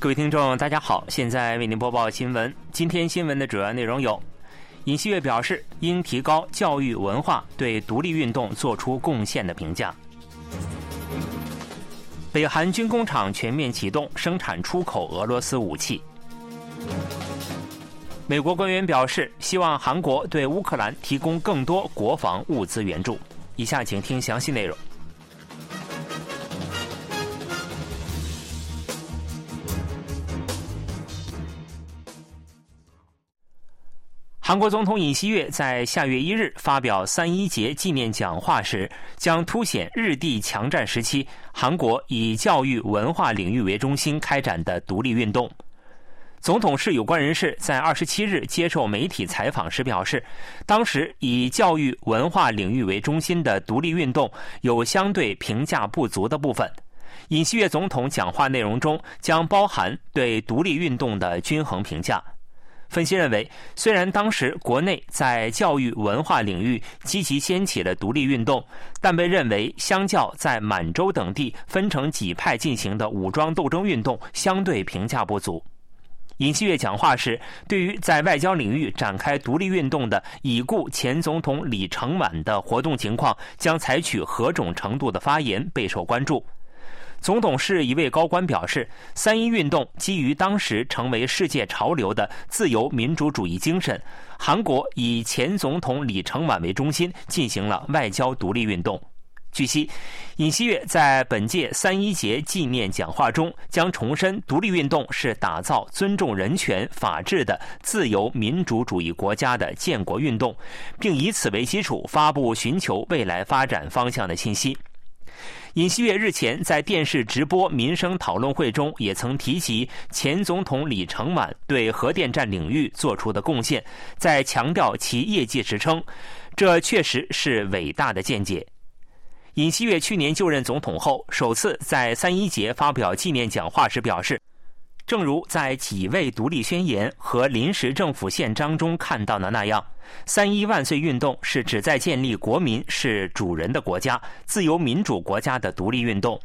各位听众，大家好，现在为您播报新闻。今天新闻的主要内容有：尹锡悦表示应提高教育文化对独立运动做出贡献的评价；北韩军工厂全面启动生产出口俄罗斯武器；美国官员表示希望韩国对乌克兰提供更多国防物资援助。以下请听详细内容。韩国总统尹锡悦在下月一日发表三一节纪念讲话时，将凸显日帝强占时期韩国以教育文化领域为中心开展的独立运动。总统室有关人士在二十七日接受媒体采访时表示，当时以教育文化领域为中心的独立运动有相对评价不足的部分。尹锡悦总统讲话内容中将包含对独立运动的均衡评价。分析认为，虽然当时国内在教育文化领域积极掀起了独立运动，但被认为相较在满洲等地分成几派进行的武装斗争运动，相对评价不足。尹锡悦讲话时，对于在外交领域展开独立运动的已故前总统李承晚的活动情况将采取何种程度的发言备受关注。总统室一位高官表示，三一运动基于当时成为世界潮流的自由民主主义精神。韩国以前总统李承晚为中心进行了外交独立运动。据悉，尹锡悦在本届三一节纪念讲话中将重申，独立运动是打造尊重人权、法治的自由民主主义国家的建国运动，并以此为基础发布寻求未来发展方向的信息。尹锡悦日前在电视直播民生讨论会中，也曾提及前总统李承晚对核电站领域做出的贡献，在强调其业绩时称，这确实是伟大的见解。尹锡悦去年就任总统后，首次在三一节发表纪念讲话时表示。正如在几位独立宣言和临时政府宪章中看到的那样，三一万岁运动是指在建立国民是主人的国家、自由民主国家的独立运动。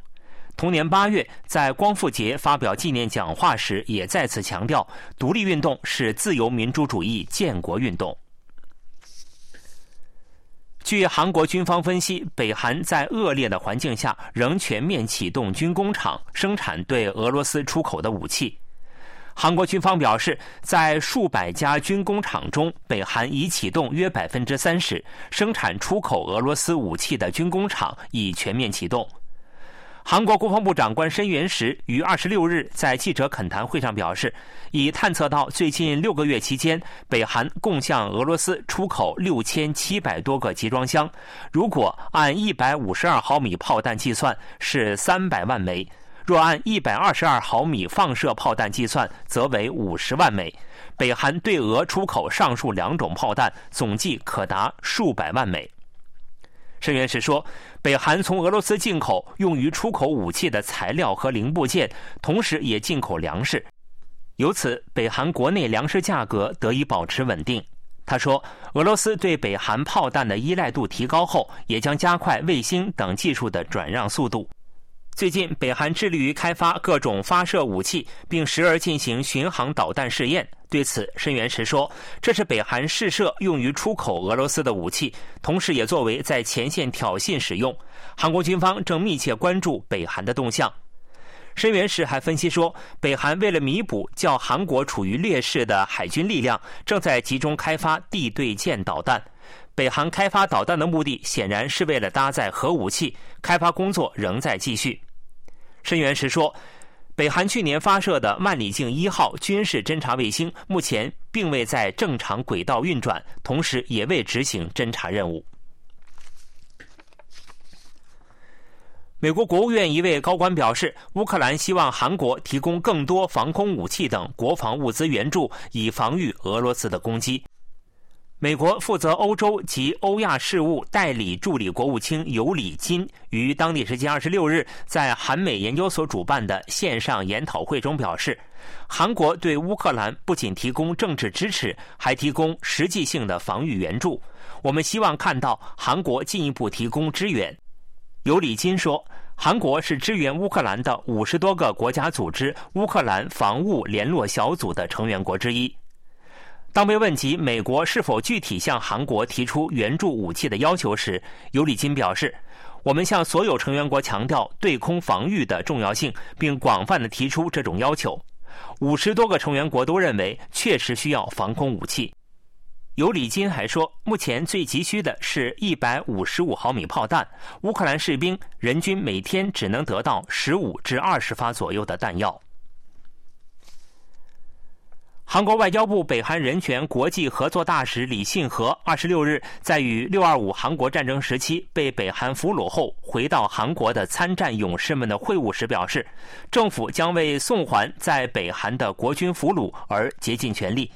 同年八月，在光复节发表纪念讲话时，也再次强调，独立运动是自由民主主义建国运动。据韩国军方分析，北韩在恶劣的环境下仍全面启动军工厂生产对俄罗斯出口的武器。韩国军方表示，在数百家军工厂中，北韩已启动约百分之三十生产出口俄罗斯武器的军工厂已全面启动。韩国国防部长官申元石于二十六日在记者恳谈会上表示，已探测到最近六个月期间，北韩共向俄罗斯出口六千七百多个集装箱，如果按一百五十二毫米炮弹计算是三百万枚，若按一百二十二毫米放射炮弹计算则为五十万枚。北韩对俄出口上述两种炮弹，总计可达数百万枚。申元石说，北韩从俄罗斯进口用于出口武器的材料和零部件，同时也进口粮食，由此北韩国内粮食价格得以保持稳定。他说，俄罗斯对北韩炮弹的依赖度提高后，也将加快卫星等技术的转让速度。最近，北韩致力于开发各种发射武器，并时而进行巡航导弹试验。对此，申元石说：“这是北韩试射用于出口俄罗斯的武器，同时也作为在前线挑衅使用。韩国军方正密切关注北韩的动向。”申元石还分析说，北韩为了弥补较韩国处于劣势的海军力量，正在集中开发地对舰导弹。北韩开发导弹的目的显然是为了搭载核武器，开发工作仍在继续。申元石说，北韩去年发射的万里镜一号军事侦察卫星目前并未在正常轨道运转，同时也未执行侦察任务。美国国务院一位高官表示，乌克兰希望韩国提供更多防空武器等国防物资援助，以防御俄罗斯的攻击。美国负责欧洲及欧亚事务代理助理国务卿尤里金于当地时间二十六日在韩美研究所主办的线上研讨会中表示，韩国对乌克兰不仅提供政治支持，还提供实际性的防御援助。我们希望看到韩国进一步提供支援。尤里金说，韩国是支援乌克兰的五十多个国家组织乌克兰防务联络小组的成员国之一。当被问及美国是否具体向韩国提出援助武器的要求时，尤里金表示：“我们向所有成员国强调对空防御的重要性，并广泛的提出这种要求。五十多个成员国都认为确实需要防空武器。”尤里金还说，目前最急需的是一百五十五毫米炮弹，乌克兰士兵人均每天只能得到十五至二十发左右的弹药。韩国外交部北韩人权国际合作大使李信和二十六日在与六二五韩国战争时期被北韩俘虏后回到韩国的参战勇士们的会晤时表示，政府将为送还在北韩的国军俘虏而竭尽全力。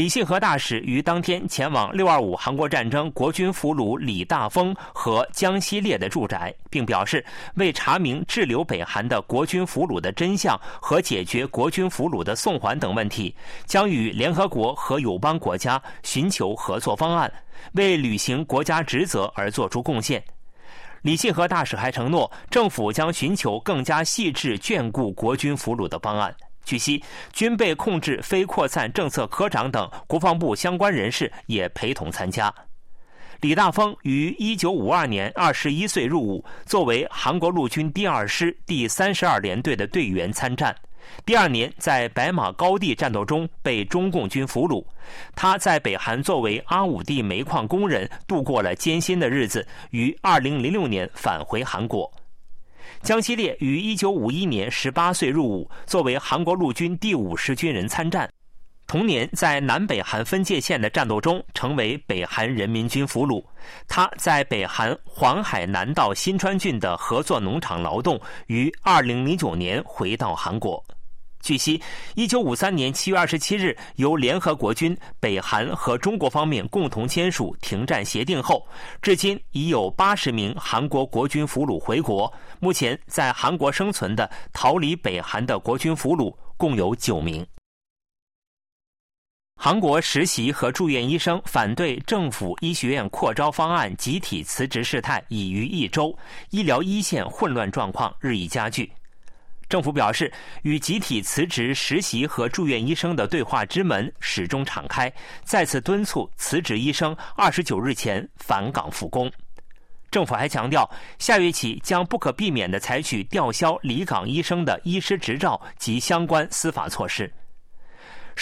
李信和大使于当天前往六二五韩国战争国军俘虏李大峰和江西烈的住宅，并表示为查明滞留北韩的国军俘虏的真相和解决国军俘虏的送还等问题，将与联合国和友邦国家寻求合作方案，为履行国家职责而作出贡献。李信和大使还承诺，政府将寻求更加细致眷顾国军俘虏的方案。据悉，军备控制非扩散政策科长等国防部相关人士也陪同参加。李大峰于1952年21岁入伍，作为韩国陆军第二师第三十二联队的队员参战。第二年在白马高地战斗中被中共军俘虏。他在北韩作为阿武地煤矿工人度过了艰辛的日子，于2006年返回韩国。江西烈于1951年18岁入伍，作为韩国陆军第五师军人参战。同年，在南北韩分界线的战斗中，成为北韩人民军俘虏。他在北韩黄海南道新川郡的合作农场劳动，于2009年回到韩国。据悉，1953年7月27日，由联合国军、北韩和中国方面共同签署停战协定后，至今已有80名韩国国军俘虏回国。目前，在韩国生存的逃离北韩的国军俘虏共有9名。韩国实习和住院医生反对政府医学院扩招方案集体辞职事态已逾一周，医疗一线混乱状况日益加剧。政府表示，与集体辞职实习和住院医生的对话之门始终敞开，再次敦促辞职医生二十九日前返岗复工。政府还强调，下月起将不可避免地采取吊销离岗医生的医师执照及相关司法措施。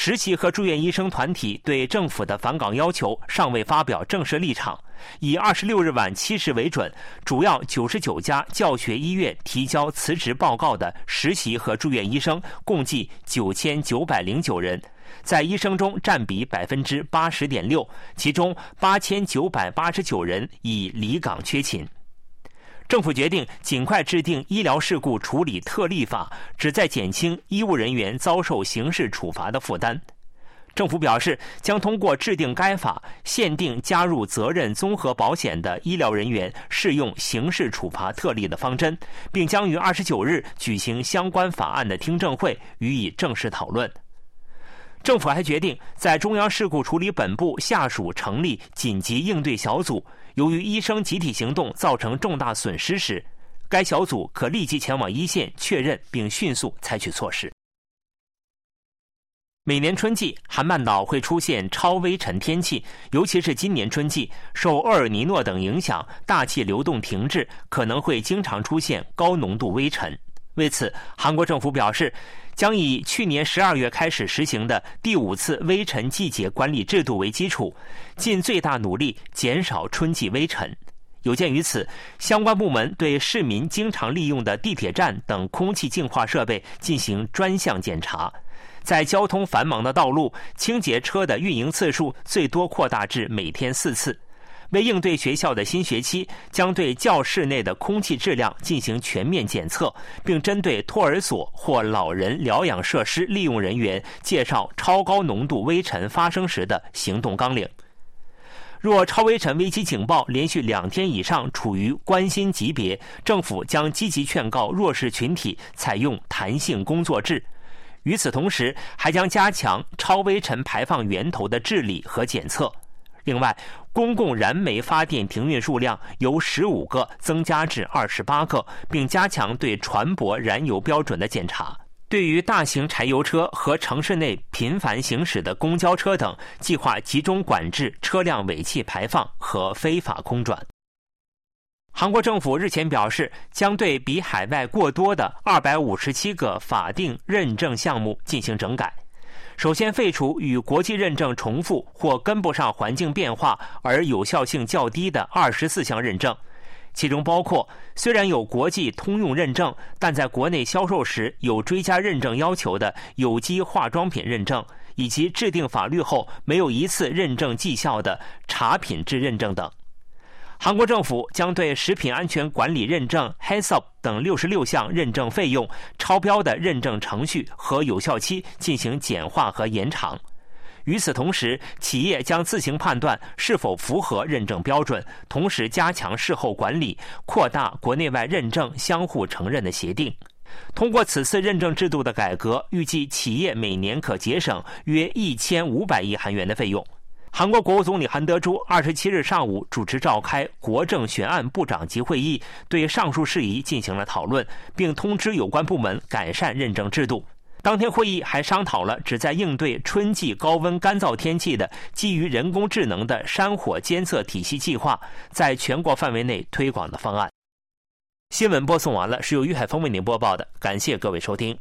实习和住院医生团体对政府的返岗要求尚未发表正式立场。以二十六日晚七时为准，主要九十九家教学医院提交辞职报告的实习和住院医生共计九千九百零九人，在医生中占比百分之八十点六，其中八千九百八十九人已离岗缺勤。政府决定尽快制定医疗事故处理特例法，旨在减轻医务人员遭受刑事处罚的负担。政府表示，将通过制定该法，限定加入责任综合保险的医疗人员适用刑事处罚特例的方针，并将于二十九日举行相关法案的听证会，予以正式讨论。政府还决定在中央事故处理本部下属成立紧急应对小组，由于医生集体行动造成重大损失时，该小组可立即前往一线确认并迅速采取措施。每年春季，韩半岛会出现超微尘天气，尤其是今年春季，受厄尔尼诺等影响，大气流动停滞，可能会经常出现高浓度微尘。为此，韩国政府表示，将以去年十二月开始实行的第五次微尘季节管理制度为基础，尽最大努力减少春季微尘。有鉴于此，相关部门对市民经常利用的地铁站等空气净化设备进行专项检查。在交通繁忙的道路，清洁车的运营次数最多扩大至每天四次。为应对学校的新学期，将对教室内的空气质量进行全面检测，并针对托儿所或老人疗养设施利用人员介绍超高浓度微尘发生时的行动纲领。若超微尘危机警报连续两天以上处于关心级别，政府将积极劝告弱势群体采用弹性工作制。与此同时，还将加强超微尘排放源头的治理和检测。另外，公共燃煤发电停运数量由十五个增加至二十八个，并加强对船舶燃油标准的检查。对于大型柴油车和城市内频繁行驶的公交车等，计划集中管制车辆尾气排放和非法空转。韩国政府日前表示，将对比海外过多的二百五十七个法定认证项目进行整改。首先废除与国际认证重复或跟不上环境变化而有效性较低的二十四项认证。其中包括虽然有国际通用认证，但在国内销售时有追加认证要求的有机化妆品认证，以及制定法律后没有一次认证绩效的茶品质认证等。韩国政府将对食品安全管理认证 HACCP 等六十六项认证费用、超标的认证程序和有效期进行简化和延长。与此同时，企业将自行判断是否符合认证标准，同时加强事后管理，扩大国内外认证相互承认的协定。通过此次认证制度的改革，预计企业每年可节省约一千五百亿韩元的费用。韩国国务总理韩德洙二十七日上午主持召开国政悬案部长级会议，对上述事宜进行了讨论，并通知有关部门改善认证制度。当天会议还商讨了旨在应对春季高温干燥天气的基于人工智能的山火监测体系计划在全国范围内推广的方案。新闻播送完了，是由于海峰为您播报的，感谢各位收听。